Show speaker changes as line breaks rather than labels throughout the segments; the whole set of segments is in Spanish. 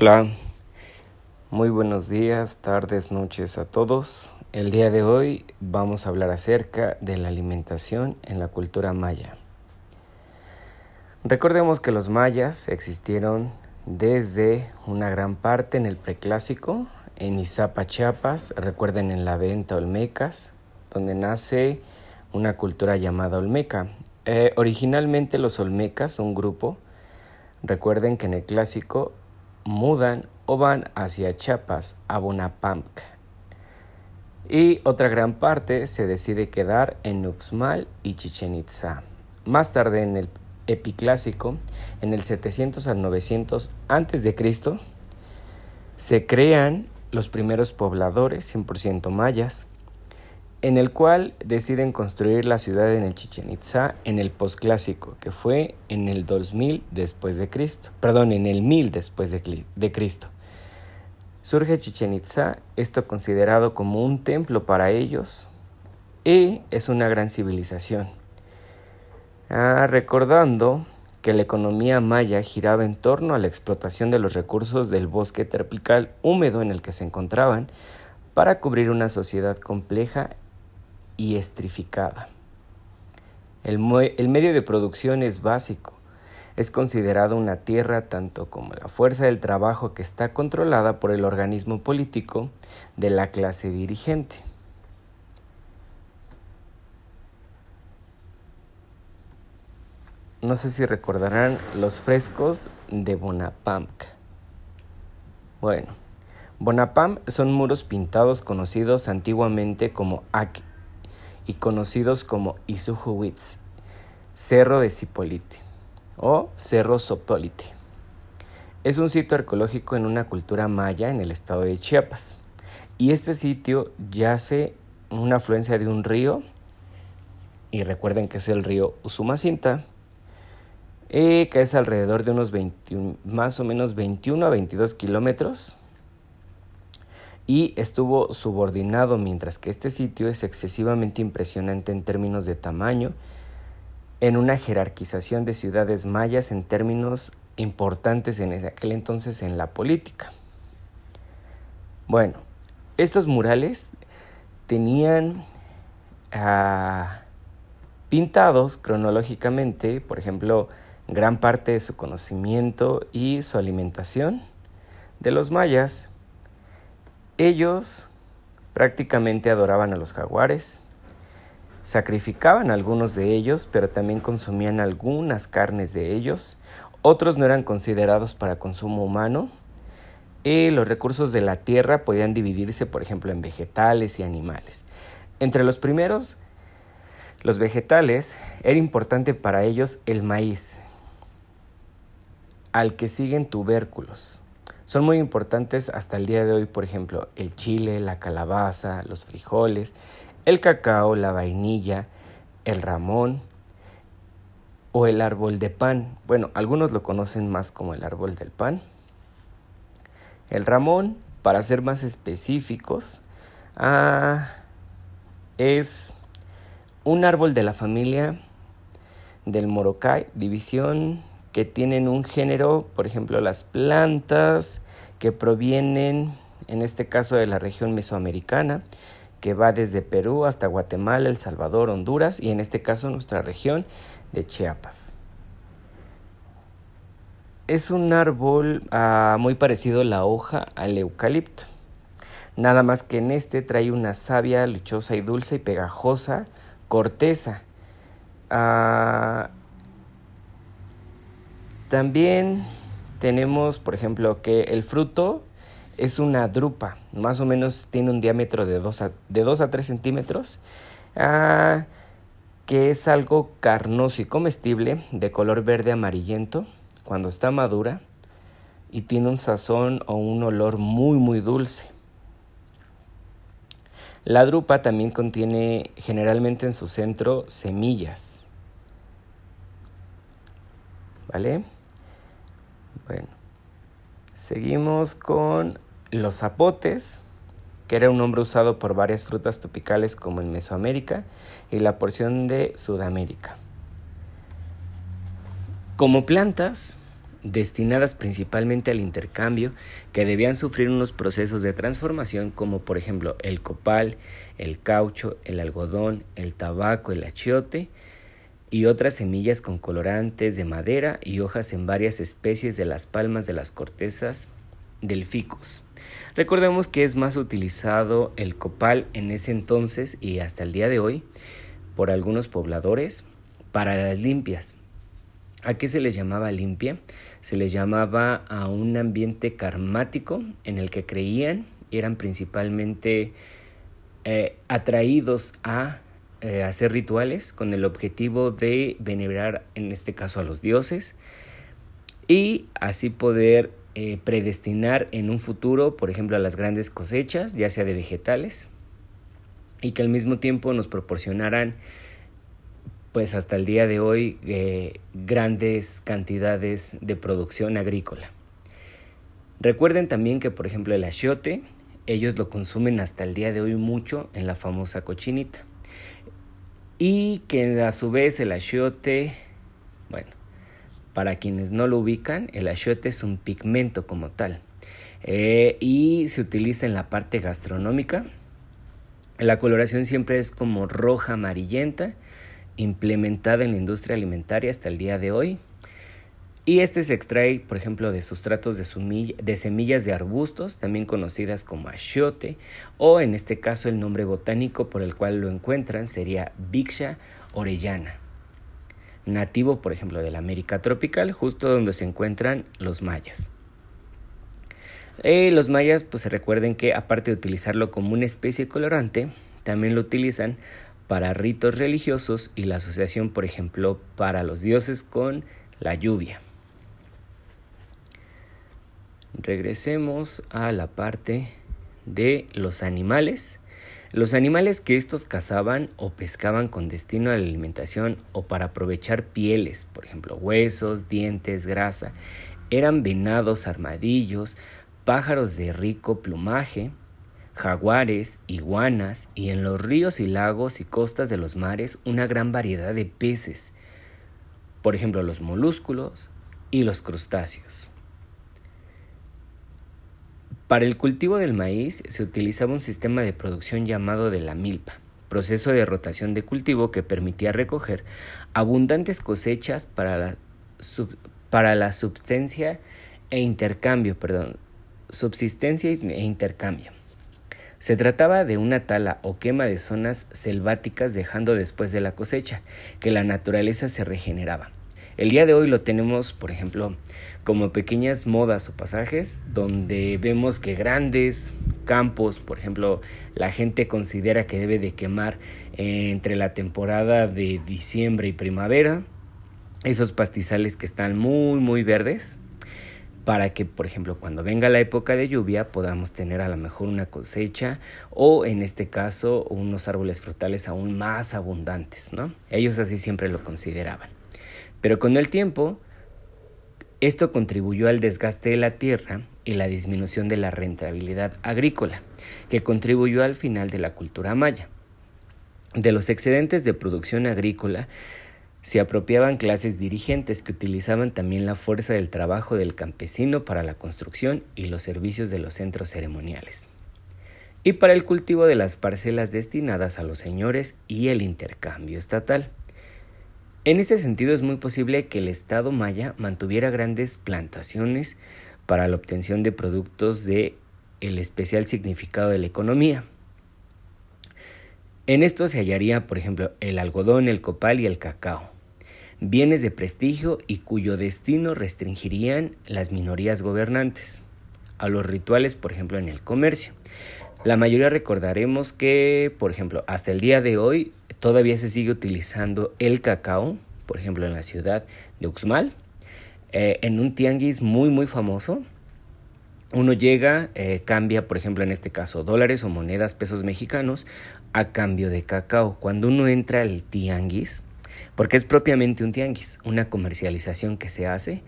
Hola, muy buenos días, tardes, noches a todos. El día de hoy vamos a hablar acerca de la alimentación en la cultura maya. Recordemos que los mayas existieron desde una gran parte en el preclásico, en Izapa, Chiapas, recuerden en la venta Olmecas, donde nace una cultura llamada Olmeca. Eh, originalmente los Olmecas, un grupo, recuerden que en el clásico mudan o van hacia Chiapas, a Bonapamc. Y otra gran parte se decide quedar en Uxmal y Chichen Itza. Más tarde en el epiclásico, en el 700 al 900 antes de Cristo, se crean los primeros pobladores 100% mayas, en el cual deciden construir la ciudad en el Chichen Itza en el posclásico, que fue en el 2000 después de Cristo, perdón, en el 1000 después de, Cristo. Surge Chichen Itza, esto considerado como un templo para ellos, y es una gran civilización. Ah, recordando que la economía maya giraba en torno a la explotación de los recursos del bosque tropical húmedo en el que se encontraban para cubrir una sociedad compleja y estrificada. El, medio de producción es básico. Es considerado una tierra tanto como la fuerza del trabajo que está controlada por el organismo político de la clase dirigente. No sé si recordarán los frescos de Bonapamc. Bueno, Bonapamc son muros pintados conocidos antiguamente como Aki y conocidos como Isujuwitz, Cerro de Cipolite o Cerro Sopolite. Es un sitio arqueológico en una cultura maya en el estado de Chiapas. Y este sitio yace en una afluencia de un río, y recuerden que es el río Usumacinta, que es alrededor de unos 21, más o menos 21 a 22 kilómetros y estuvo subordinado mientras que este sitio es excesivamente impresionante en términos de tamaño, en una jerarquización de ciudades mayas en términos importantes en aquel entonces en la política. Bueno, estos murales tenían ah, pintados cronológicamente, por ejemplo, gran parte de su conocimiento y su alimentación de los mayas, ellos prácticamente adoraban a los jaguares, sacrificaban a algunos de ellos, pero también consumían algunas carnes de ellos, otros no eran considerados para consumo humano, y los recursos de la tierra podían dividirse, por ejemplo, en vegetales y animales. Entre los primeros, los vegetales, era importante para ellos el maíz, al que siguen tubérculos. Son muy importantes hasta el día de hoy, por ejemplo, el chile, la calabaza, los frijoles, el cacao, la vainilla, el ramón o el árbol de pan. Bueno, algunos lo conocen más como el árbol del pan. El ramón, para ser más específicos, ah, es un árbol de la familia del morocay, división que tienen un género, por ejemplo, las plantas que provienen, en este caso, de la región mesoamericana, que va desde Perú hasta Guatemala, El Salvador, Honduras y en este caso nuestra región de Chiapas. Es un árbol ah, muy parecido la hoja al eucalipto, nada más que en este trae una savia luchosa y dulce y pegajosa corteza. Ah, también tenemos, por ejemplo, que el fruto es una drupa, más o menos tiene un diámetro de 2 a, de a 3 centímetros, ah, que es algo carnoso y comestible, de color verde amarillento, cuando está madura, y tiene un sazón o un olor muy muy dulce. La drupa también contiene generalmente en su centro semillas. ¿Vale? Bueno, seguimos con los zapotes, que era un nombre usado por varias frutas tropicales como en Mesoamérica y la porción de Sudamérica. Como plantas, destinadas principalmente al intercambio, que debían sufrir unos procesos de transformación como por ejemplo el copal, el caucho, el algodón, el tabaco, el achiote y otras semillas con colorantes de madera y hojas en varias especies de las palmas de las cortezas del ficus. Recordemos que es más utilizado el copal en ese entonces y hasta el día de hoy por algunos pobladores para las limpias. ¿A qué se les llamaba limpia? Se les llamaba a un ambiente karmático en el que creían eran principalmente eh, atraídos a eh, hacer rituales con el objetivo de venerar en este caso a los dioses y así poder eh, predestinar en un futuro, por ejemplo, a las grandes cosechas, ya sea de vegetales, y que al mismo tiempo nos proporcionaran, pues hasta el día de hoy, eh, grandes cantidades de producción agrícola. Recuerden también que, por ejemplo, el achiote, ellos lo consumen hasta el día de hoy mucho en la famosa cochinita. Y que a su vez el achiote, bueno, para quienes no lo ubican, el achiote es un pigmento como tal eh, y se utiliza en la parte gastronómica. La coloración siempre es como roja amarillenta, implementada en la industria alimentaria hasta el día de hoy. Y este se extrae, por ejemplo, de sustratos de, semillas de arbustos, también conocidas como achiote, o en este caso el nombre botánico por el cual lo encuentran sería Vixia orellana nativo, por ejemplo, de la América tropical, justo donde se encuentran los mayas. Eh, los mayas, pues se recuerden que aparte de utilizarlo como una especie colorante, también lo utilizan para ritos religiosos y la asociación, por ejemplo, para los dioses con la lluvia. Regresemos a la parte de los animales los animales que estos cazaban o pescaban con destino a la alimentación o para aprovechar pieles, por ejemplo huesos, dientes, grasa, eran venados, armadillos, pájaros de rico plumaje, jaguares, iguanas y en los ríos y lagos y costas de los mares una gran variedad de peces, por ejemplo los molúsculos y los crustáceos. Para el cultivo del maíz se utilizaba un sistema de producción llamado de la milpa, proceso de rotación de cultivo que permitía recoger abundantes cosechas para la, la subsistencia e intercambio, perdón, subsistencia e intercambio. Se trataba de una tala o quema de zonas selváticas dejando después de la cosecha, que la naturaleza se regeneraba. El día de hoy lo tenemos, por ejemplo, como pequeñas modas o pasajes donde vemos que grandes campos, por ejemplo, la gente considera que debe de quemar entre la temporada de diciembre y primavera esos pastizales que están muy muy verdes para que, por ejemplo, cuando venga la época de lluvia podamos tener a lo mejor una cosecha o en este caso unos árboles frutales aún más abundantes, ¿no? Ellos así siempre lo consideraban. Pero con el tiempo, esto contribuyó al desgaste de la tierra y la disminución de la rentabilidad agrícola, que contribuyó al final de la cultura maya. De los excedentes de producción agrícola se apropiaban clases dirigentes que utilizaban también la fuerza del trabajo del campesino para la construcción y los servicios de los centros ceremoniales, y para el cultivo de las parcelas destinadas a los señores y el intercambio estatal. En este sentido es muy posible que el Estado maya mantuviera grandes plantaciones para la obtención de productos de el especial significado de la economía. En esto se hallaría, por ejemplo, el algodón, el copal y el cacao, bienes de prestigio y cuyo destino restringirían las minorías gobernantes a los rituales, por ejemplo, en el comercio. La mayoría recordaremos que, por ejemplo, hasta el día de hoy todavía se sigue utilizando el cacao, por ejemplo en la ciudad de Uxmal, eh, en un tianguis muy muy famoso. Uno llega, eh, cambia, por ejemplo, en este caso, dólares o monedas, pesos mexicanos, a cambio de cacao. Cuando uno entra al tianguis, porque es propiamente un tianguis, una comercialización que se hace,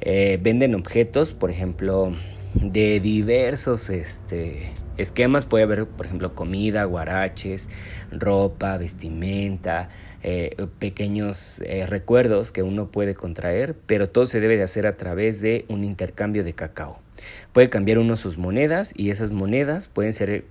eh, venden objetos, por ejemplo, de diversos este, esquemas. Puede haber, por ejemplo, comida, guaraches, ropa, vestimenta, eh, pequeños eh, recuerdos que uno puede contraer, pero todo se debe de hacer a través de un intercambio de cacao. Puede cambiar uno sus monedas y esas monedas pueden ser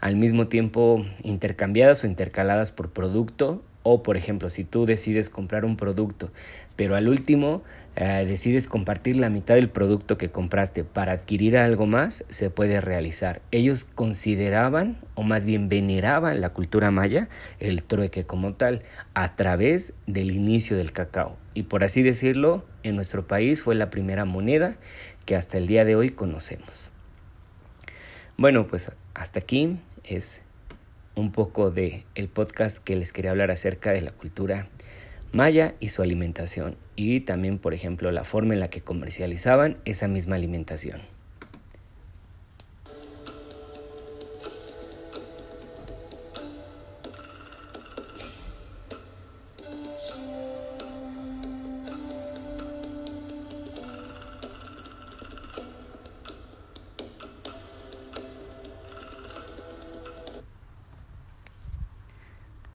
al mismo tiempo intercambiadas o intercaladas por producto o por ejemplo si tú decides comprar un producto pero al último eh, decides compartir la mitad del producto que compraste para adquirir algo más se puede realizar. Ellos consideraban o más bien veneraban la cultura maya el trueque como tal a través del inicio del cacao. Y por así decirlo en nuestro país fue la primera moneda que hasta el día de hoy conocemos. Bueno pues hasta aquí es un poco de el podcast que les quería hablar acerca de la cultura maya y su alimentación y también por ejemplo la forma en la que comercializaban esa misma alimentación.